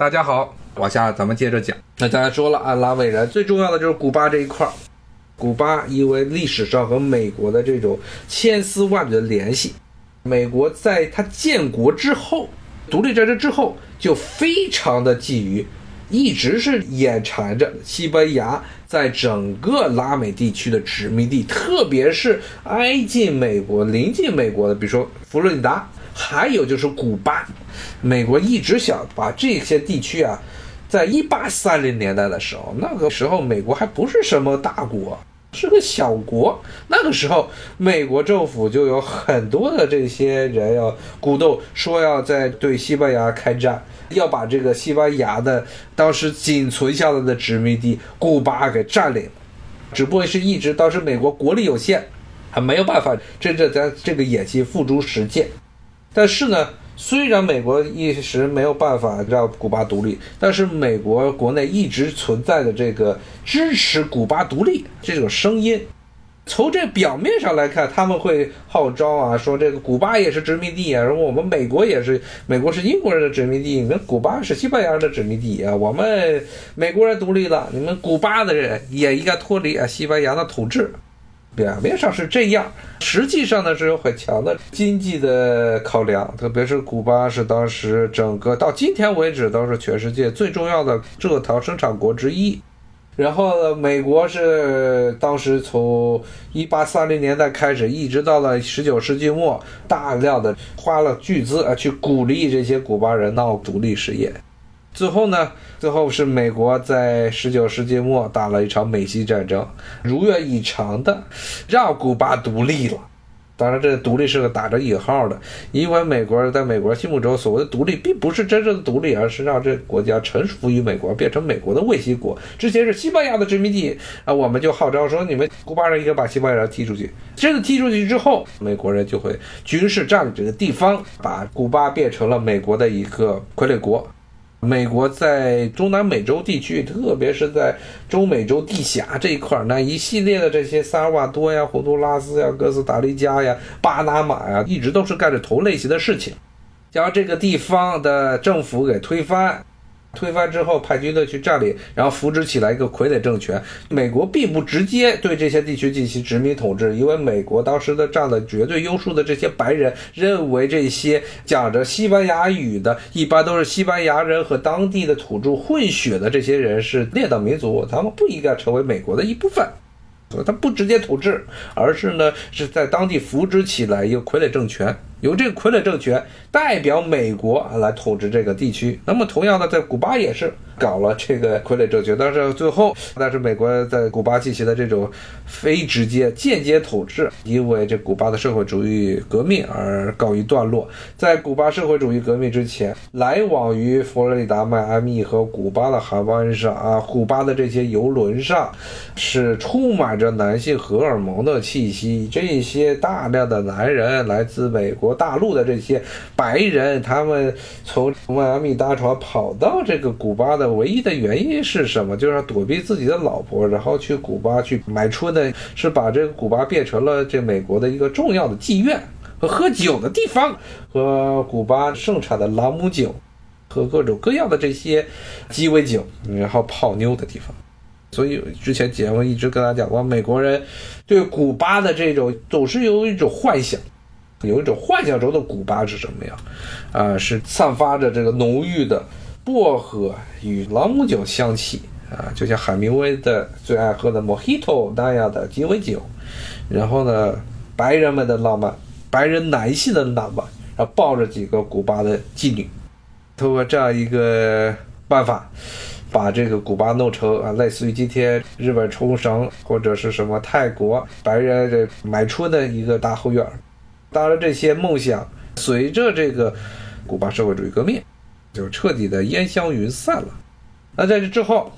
大家好，往下咱们接着讲。那刚才说了啊，拉美人最重要的就是古巴这一块儿。古巴因为历史上和美国的这种千丝万缕的联系，美国在它建国之后，独立战争之后，就非常的觊觎，一直是眼馋着西班牙在整个拉美地区的殖民地，特别是挨近美国、临近美国的，比如说佛罗里达。还有就是古巴，美国一直想把这些地区啊，在一八三零年代的时候，那个时候美国还不是什么大国，是个小国。那个时候，美国政府就有很多的这些人要鼓动，说要在对西班牙开战，要把这个西班牙的当时仅存下来的殖民地古巴给占领。只不过是一直当时美国国力有限，还没有办法真正将这个演习付诸实践。但是呢，虽然美国一时没有办法让古巴独立，但是美国国内一直存在的这个支持古巴独立这种声音，从这表面上来看，他们会号召啊，说这个古巴也是殖民地啊，然后我们美国也是，美国是英国人的殖民地，你们古巴是西班牙人的殖民地啊，我们美国人独立了，你们古巴的人也应该脱离啊西班牙的统治。表面上是这样，实际上呢是有很强的经济的考量，特别是古巴是当时整个到今天为止都是全世界最重要的蔗糖生产国之一。然后呢，美国是当时从一八三零年代开始，一直到了十九世纪末，大量的花了巨资啊去鼓励这些古巴人闹独立事业。最后呢，最后是美国在十九世纪末打了一场美西战争，如愿以偿的让古巴独立了。当然，这独立是个打着引号的，因为美国在美国心目中所谓的独立，并不是真正的独立，而是让这国家臣服于美国，变成美国的卫星国。之前是西班牙的殖民地啊，我们就号召说，你们古巴人应该把西班牙人踢出去。真的踢出去之后，美国人就会军事占领这个地方，把古巴变成了美国的一个傀儡国。美国在中南美洲地区，特别是在中美洲地峡这一块儿，那一系列的这些萨尔瓦多呀、洪都拉斯呀、哥斯达黎加呀、巴拿马呀，一直都是干着同类型的事情，将这个地方的政府给推翻。推翻之后，派军队去占领，然后扶植起来一个傀儡政权。美国并不直接对这些地区进行殖民统治，因为美国当时的占了绝对优势的这些白人认为，这些讲着西班牙语的，一般都是西班牙人和当地的土著混血的这些人是列等民族，他们不应该成为美国的一部分。他不直接统治，而是呢是在当地扶植起来一个傀儡政权。由这个傀儡政权代表美国来统治这个地区。那么同样的，在古巴也是搞了这个傀儡政权，但是最后，但是美国在古巴进行的这种非直接、间接统治，因为这古巴的社会主义革命而告一段落。在古巴社会主义革命之前，来往于佛罗里达、迈阿密和古巴的航班上啊，古巴的这些游轮上是充满着男性荷尔蒙的气息。这些大量的男人来自美国。大陆的这些白人，他们从迈阿密搭船跑到这个古巴的唯一的原因是什么？就是躲避自己的老婆，然后去古巴去买春的，是把这个古巴变成了这美国的一个重要的妓院和喝酒的地方，和古巴盛产的朗姆酒和各种各样的这些鸡尾酒，然后泡妞的地方。所以之前节目一直跟大家讲过，美国人对古巴的这种总是有一种幻想。有一种幻想中的古巴是什么样？啊，是散发着这个浓郁的薄荷与朗姆酒香气啊，就像海明威的最爱喝的 Mojito 那样的鸡尾酒。然后呢，白人们的浪漫，白人男性的浪漫，然后抱着几个古巴的妓女，通过这样一个办法，把这个古巴弄成啊，类似于今天日本冲绳或者是什么泰国白人这买春的一个大后院。当然，这些梦想随着这个古巴社会主义革命，就彻底的烟消云散了。那在这之后，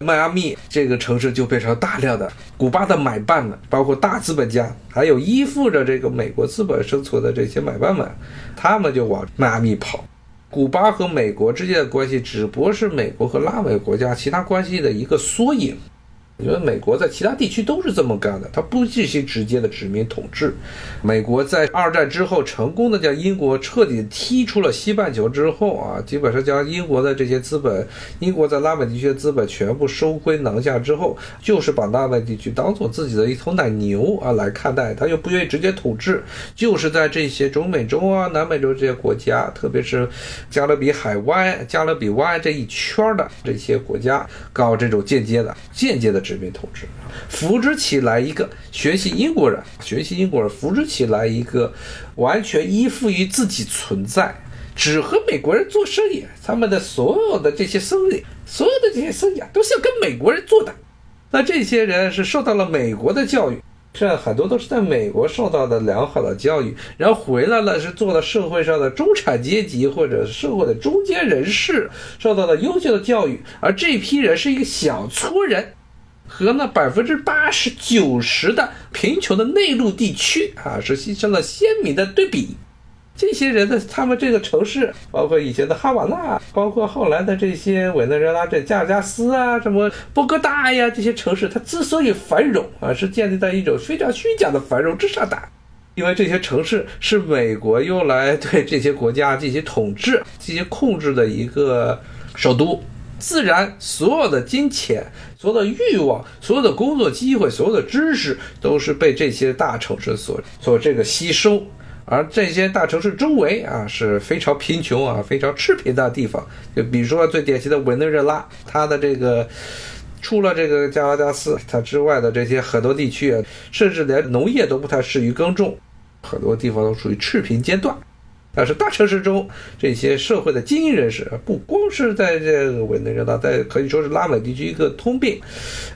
迈阿密这个城市就变成大量的古巴的买办们，包括大资本家，还有依附着这个美国资本生存的这些买办们，他们就往迈阿密跑。古巴和美国之间的关系只不过是美国和拉美国家其他关系的一个缩影。因为美国在其他地区都是这么干的，它不进行直接的殖民统治。美国在二战之后成功的将英国彻底踢出了西半球之后啊，基本上将英国的这些资本，英国在拉美地区的资本全部收归囊下之后，就是把拉美地区当做自己的一头奶牛啊来看待，他又不愿意直接统治，就是在这些中美洲啊、南美洲这些国家，特别是加勒比海湾、加勒比湾这一圈的这些国家搞这种间接的、间接的。殖民统治，扶植起来一个学习英国人，学习英国人扶植起来一个完全依附于自己存在，只和美国人做生意。他们的所有的这些生意，所有的这些生意啊，都是要跟美国人做的。那这些人是受到了美国的教育，这很多都是在美国受到的良好的教育，然后回来了是做了社会上的中产阶级或者社会的中间人士，受到了优秀的教育。而这批人是一个小撮人。和那百分之八十九十的贫穷的内陆地区啊，是形成了鲜明的对比。这些人的他们这个城市，包括以前的哈瓦那，包括后来的这些委内瑞拉这加尔加斯啊，什么波哥大呀，这些城市，它之所以繁荣啊，是建立在一种非常虚假的繁荣之上的。因为这些城市是美国用来对这些国家进行统治、进行控制的一个首都。自然，所有的金钱、所有的欲望、所有的工作机会、所有的知识，都是被这些大城市所所这个吸收。而这些大城市周围啊，是非常贫穷啊、非常赤贫的地方。就比如说最典型的委内瑞拉，它的这个除了这个加拉加斯它之外的这些很多地区啊，甚至连农业都不太适于耕种，很多地方都属于赤贫阶段。但是大城市中这些社会的精英人士，不光是在这个委内瑞拉，在可以说是拉美地区一个通病。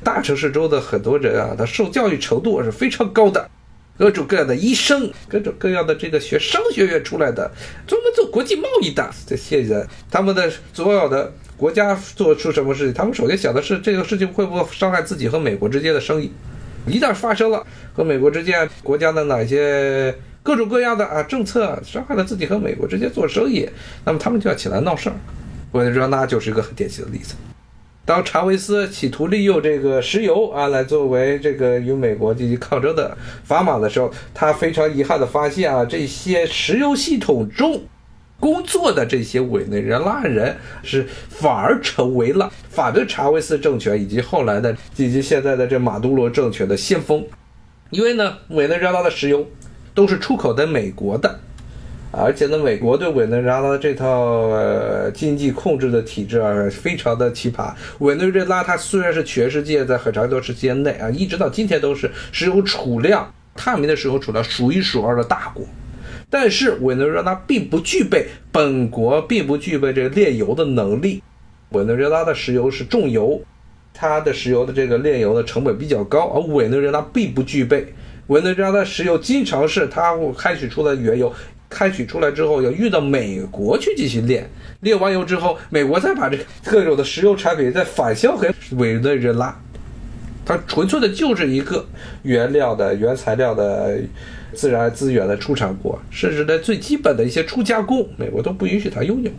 大城市中的很多人啊，他受教育程度是非常高的，各种各样的医生，各种各样的这个学商学院出来的，专门做国际贸易的这些人，他们的所有的国家做出什么事情，他们首先想的是这个事情会不会伤害自己和美国之间的生意。一旦发生了和美国之间国家的哪些？各种各样的啊政策伤害了自己和美国之间做生意，那么他们就要起来闹事儿。委内瑞拉就是一个很典型的例子。当查韦斯企图利用这个石油啊来作为这个与美国进行抗争的砝码的时候，他非常遗憾的发现啊，这些石油系统中工作的这些委内瑞拉人是反而成为了反对查韦斯政权以及后来的以及现在的这马杜罗政权的先锋，因为呢，委内瑞拉的石油。都是出口的美国的，而且呢，美国对委内瑞拉的这套呃经济控制的体制啊，非常的奇葩。委内瑞拉它虽然是全世界在很长一段时间内啊，一直到今天都是石油储量、探明的石油储量数一数二的大国，但是委内瑞拉并不具备本国并不具备这个炼油的能力。委内瑞拉的石油是重油，它的石油的这个炼油的成本比较高，而委内瑞拉并不具备。委内瑞拉的石油经常是它开取出来原油，开取出来之后要运到美国去进行炼，炼完油之后，美国再把这个各种的石油产品再返销给委内瑞拉，它纯粹的就是一个原料的原材料的自然资源的出产国，甚至连最基本的一些初加工，美国都不允许它拥有。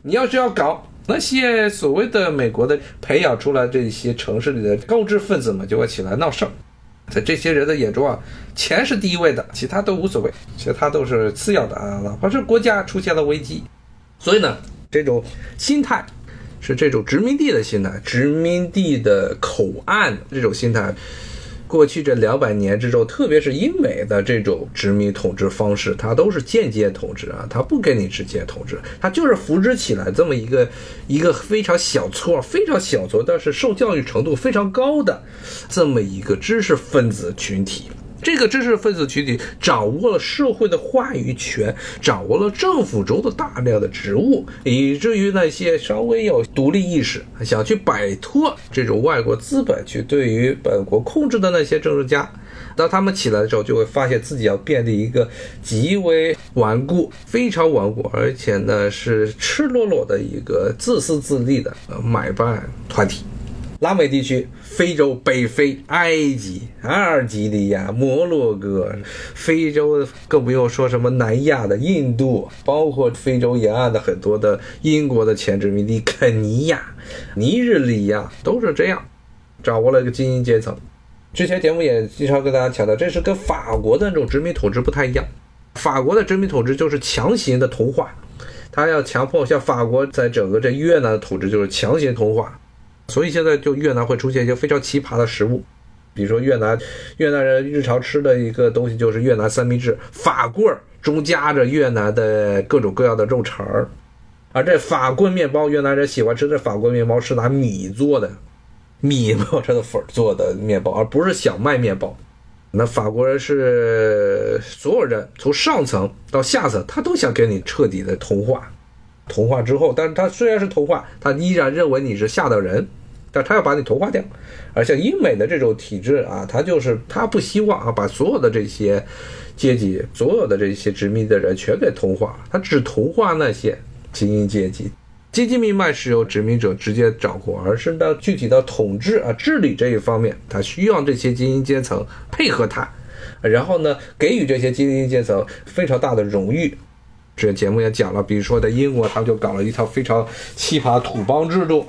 你要是要搞那些所谓的美国的培养出来这些城市里的高知分子们，就会起来闹事儿。在这些人的眼中啊，钱是第一位的，其他都无所谓，其他都是次要的啊。哪怕是国家出现了危机，所以呢，这种心态是这种殖民地的心态，殖民地的口岸这种心态。过去这两百年之中，特别是英美的这种殖民统治方式，它都是间接统治啊，它不跟你直接统治，它就是扶植起来这么一个一个非常小撮、非常小撮，但是受教育程度非常高的这么一个知识分子群体。这个知识分子群体掌握了社会的话语权，掌握了政府中的大量的职务，以至于那些稍微有独立意识、想去摆脱这种外国资本去对于本国控制的那些政治家，当他们起来的时候，就会发现自己要变得一个极为顽固、非常顽固，而且呢是赤裸裸的一个自私自利的买办团体。拉美地区、非洲、北非、埃及、阿尔及利亚、摩洛哥，非洲更不用说什么南亚的印度，包括非洲沿岸的很多的英国的前殖民地肯尼亚、尼日利亚，都是这样。掌握了一个精英阶层。之前节目也经常跟大家强调，这是跟法国的那种殖民统治不太一样。法国的殖民统治就是强行的同化，他要强迫像法国在整个这越南的统治就是强行同化，所以现在就越南会出现一些非常奇葩的食物，比如说越南越南人日常吃的一个东西就是越南三明治，法棍儿中夹着越南的各种各样的肉肠儿，而这法棍面包越南人喜欢吃的法棍面包是拿米做的，米磨成的粉做的面包，而不是小麦面包。那法国人是所有人从上层到下层，他都想跟你彻底的同化。同化之后，但是他虽然是同化，他依然认为你是下等人，但他要把你同化掉。而像英美的这种体制啊，他就是他不希望啊把所有的这些阶级、所有的这些殖民的人全给同化，他只同化那些精英阶级。阶级命脉是由殖民者直接掌控，而是到具体的统治啊、治理这一方面，他需要这些精英阶层配合他，然后呢，给予这些精英阶层非常大的荣誉。这节目也讲了，比如说在英国，他们就搞了一套非常奇葩土邦制度，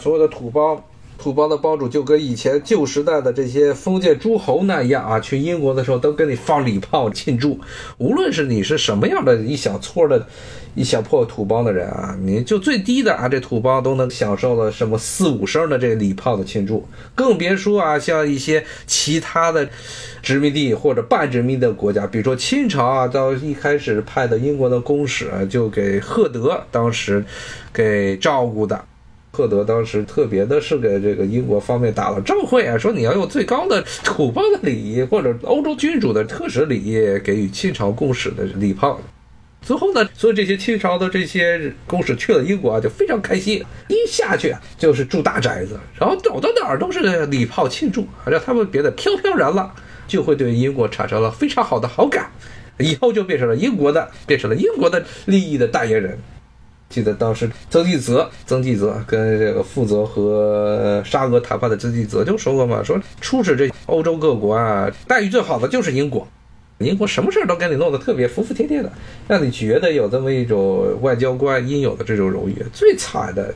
所有的土邦。土邦的帮主就跟以前旧时代的这些封建诸侯那样啊，去英国的时候都跟你放礼炮庆祝。无论是你是什么样的一小撮的、一小破土邦的人啊，你就最低的啊，这土邦都能享受了什么四五声的这个礼炮的庆祝，更别说啊，像一些其他的殖民地或者半殖民的国家，比如说清朝啊，到一开始派的英国的公使啊，就给赫德当时给照顾的。赫德当时特别的是给这个英国方面打了照会啊，说你要用最高的土邦的礼仪，或者欧洲君主的特使礼仪给予清朝公使的礼炮。最后呢，所以这些清朝的这些公使去了英国啊，就非常开心，一下去就是住大宅子，然后走到哪儿都是礼炮庆祝，让他们别的飘飘然了，就会对英国产生了非常好的好感，以后就变成了英国的，变成了英国的利益的代言人。记得当时曾纪泽，曾纪泽跟这个负责和沙俄谈判的曾纪泽就说过嘛，说出使这欧洲各国啊，待遇最好的就是英国，英国什么事儿都给你弄得特别服服帖帖的，让你觉得有这么一种外交官应有的这种荣誉。最惨的。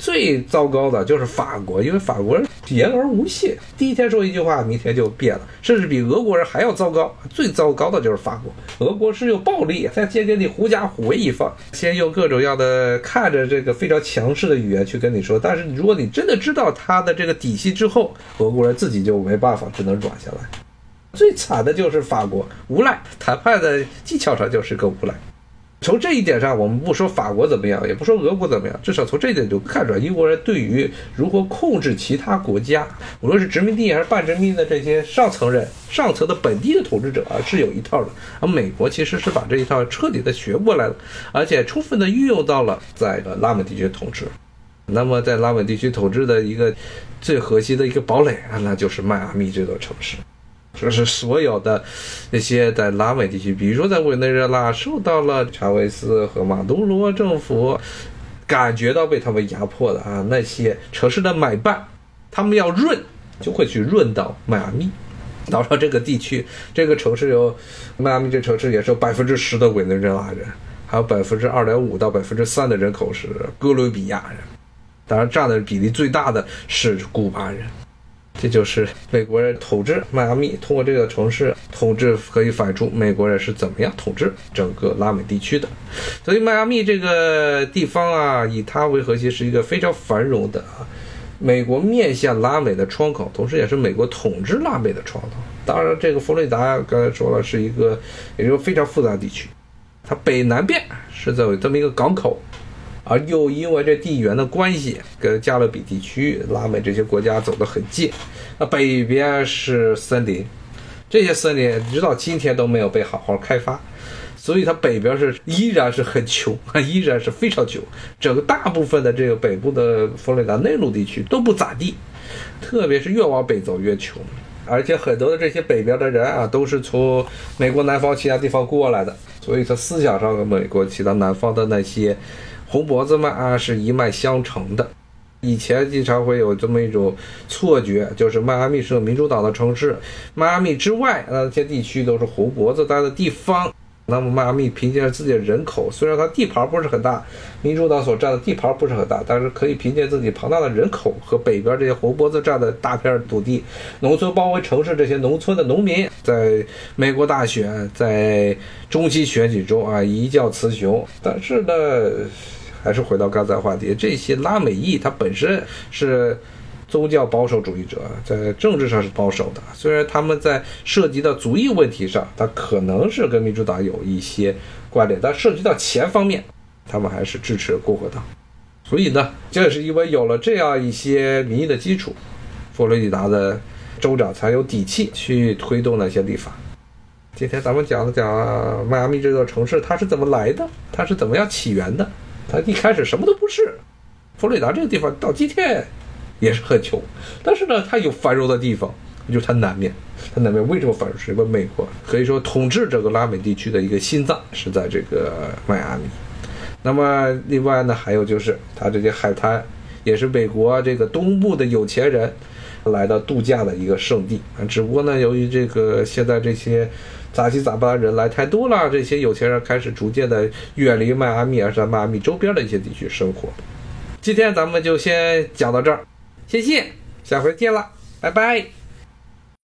最糟糕的就是法国，因为法国人言而无信，第一天说一句话，明天就变了，甚至比俄国人还要糟糕。最糟糕的就是法国，俄国是用暴力，他先给你狐假虎威一番，先用各种样的看着这个非常强势的语言去跟你说，但是如果你真的知道他的这个底细之后，俄国人自己就没办法，只能软下来。最惨的就是法国，无赖，谈判的技巧上就是个无赖。从这一点上，我们不说法国怎么样，也不说俄国怎么样，至少从这一点就看出来，英国人对于如何控制其他国家，无论是殖民地还是半殖民的这些上层人、上层的本地的统治者啊，是有一套的。而美国其实是把这一套彻底的学过来了，而且充分的运用到了在拉美地区统治。那么在拉美地区统治的一个最核心的一个堡垒啊，那就是迈阿密这座城市。这是所有的那些在拉美地区，比如说在委内瑞拉，受到了查韦斯和马杜罗政府感觉到被他们压迫的啊，那些城市的买办，他们要润，就会去润到迈阿密。到了这个地区，这个城市有迈阿密这城市也是有百分之十的委内瑞拉人，还有百分之二点五到百分之三的人口是哥伦比亚人，当然占的比例最大的是古巴人。这就是美国人统治迈阿密，通过这个城市统治可以反映出美国人是怎么样统治整个拉美地区的。所以迈阿密这个地方啊，以它为核心，是一个非常繁荣的啊，美国面向拉美的窗口，同时也是美国统治拉美的窗口。当然，这个佛罗里达刚才说了是一个，也就非常复杂地区，它北南边是在有这么一个港口。而又因为这地缘的关系，跟加勒比地区、拉美这些国家走得很近。那北边是森林，这些森林直到今天都没有被好好开发，所以它北边是依然是很穷，依然是非常穷。整个大部分的这个北部的佛罗里达内陆地区都不咋地，特别是越往北走越穷。而且很多的这些北边的人啊，都是从美国南方其他地方过来的，所以他思想上和美国其他南方的那些。红脖子嘛啊，是一脉相承的。以前经常会有这么一种错觉，就是迈阿密是个民主党的城市，迈阿密之外那些地区都是红脖子待的地方。那么迈阿密凭借自己的人口，虽然它地盘不是很大，民主党所占的地盘不是很大，但是可以凭借自己庞大的人口和北边这些红脖子占的大片土地，农村包围城市这些农村的农民，在美国大选在中期选举中啊一较雌雄。但是呢，还是回到刚才话题，这些拉美裔他本身是。宗教保守主义者在政治上是保守的，虽然他们在涉及到族裔问题上，他可能是跟民主党有一些关联，但涉及到钱方面，他们还是支持共和党。所以呢，正是因为有了这样一些民意的基础，佛罗里达的州长才有底气去推动那些立法。今天咱们讲了讲迈阿密这座城市，它是怎么来的，它是怎么样起源的，它一开始什么都不是。佛罗里达这个地方到今天。也是很穷，但是呢，它有繁荣的地方，就是它南面。它南面为什么繁荣？是因为美国可以说统治整个拉美地区的一个心脏是在这个迈阿密。那么另外呢，还有就是它这些海滩，也是美国这个东部的有钱人来到度假的一个圣地。只不过呢，由于这个现在这些杂七杂八人来太多了，这些有钱人开始逐渐的远离迈阿密，而在迈阿密周边的一些地区生活。今天咱们就先讲到这儿。谢谢，下回见了，拜拜。